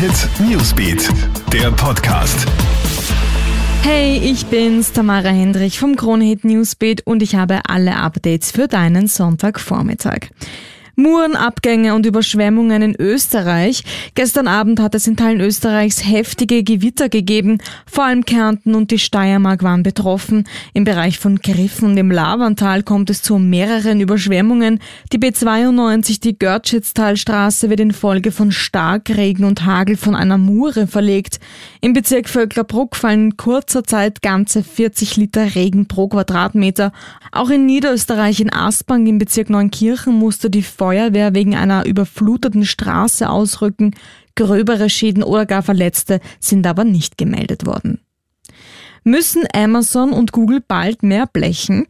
Hit Newsbeat, der Podcast. Hey, ich bin's, Tamara Hendrich vom Kronehit Newsbeat und ich habe alle Updates für deinen Sonntagvormittag. Murenabgänge und Überschwemmungen in Österreich. Gestern Abend hat es in Teilen Österreichs heftige Gewitter gegeben. Vor allem Kärnten und die Steiermark waren betroffen. Im Bereich von Griffen und im Lavantal kommt es zu mehreren Überschwemmungen. Die B92, die Görtschitztalstraße, wird infolge von Starkregen und Hagel von einer Mure verlegt. Im Bezirk Vöcklerbruck fallen in kurzer Zeit ganze 40 Liter Regen pro Quadratmeter. Auch in Niederösterreich in Aspang im Bezirk Neunkirchen musste die Feuerwehr wegen einer überfluteten Straße ausrücken. Gröbere Schäden oder gar Verletzte sind aber nicht gemeldet worden. Müssen Amazon und Google bald mehr blechen?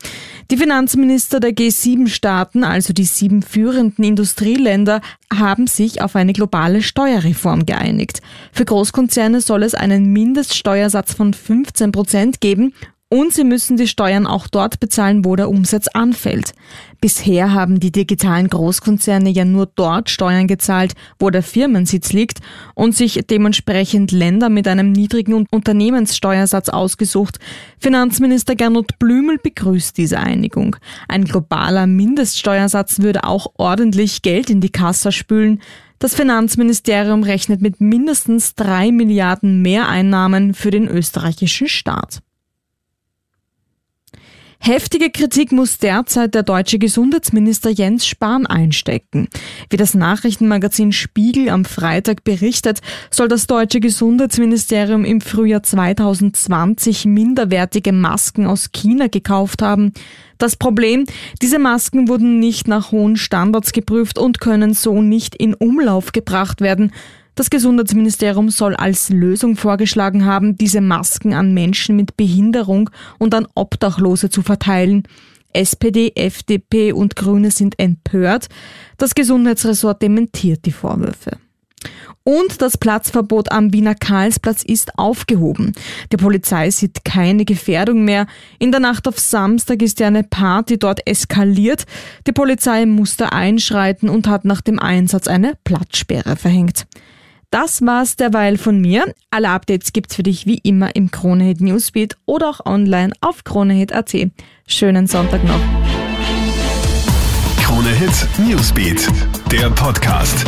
Die Finanzminister der G7-Staaten, also die sieben führenden Industrieländer, haben sich auf eine globale Steuerreform geeinigt. Für Großkonzerne soll es einen Mindeststeuersatz von 15 Prozent geben und sie müssen die Steuern auch dort bezahlen, wo der Umsatz anfällt. Bisher haben die digitalen Großkonzerne ja nur dort Steuern gezahlt, wo der Firmensitz liegt und sich dementsprechend Länder mit einem niedrigen Unternehmenssteuersatz ausgesucht. Finanzminister Gernot Blümel begrüßt diese Einigung. Ein globaler Mindeststeuersatz würde auch ordentlich Geld in die Kasse spülen. Das Finanzministerium rechnet mit mindestens drei Milliarden Mehreinnahmen für den österreichischen Staat. Heftige Kritik muss derzeit der deutsche Gesundheitsminister Jens Spahn einstecken. Wie das Nachrichtenmagazin Spiegel am Freitag berichtet, soll das deutsche Gesundheitsministerium im Frühjahr 2020 minderwertige Masken aus China gekauft haben. Das Problem, diese Masken wurden nicht nach hohen Standards geprüft und können so nicht in Umlauf gebracht werden. Das Gesundheitsministerium soll als Lösung vorgeschlagen haben, diese Masken an Menschen mit Behinderung und an Obdachlose zu verteilen. SPD, FDP und Grüne sind empört. Das Gesundheitsressort dementiert die Vorwürfe. Und das Platzverbot am Wiener Karlsplatz ist aufgehoben. Die Polizei sieht keine Gefährdung mehr. In der Nacht auf Samstag ist ja eine Party dort eskaliert. Die Polizei musste einschreiten und hat nach dem Einsatz eine Platzsperre verhängt. Das war's derweil von mir. Alle Updates gibt's für dich wie immer im Kronehit Newsbeat oder auch online auf kronehit.at. Schönen Sonntag noch. Kronehit Newsbeat, der Podcast.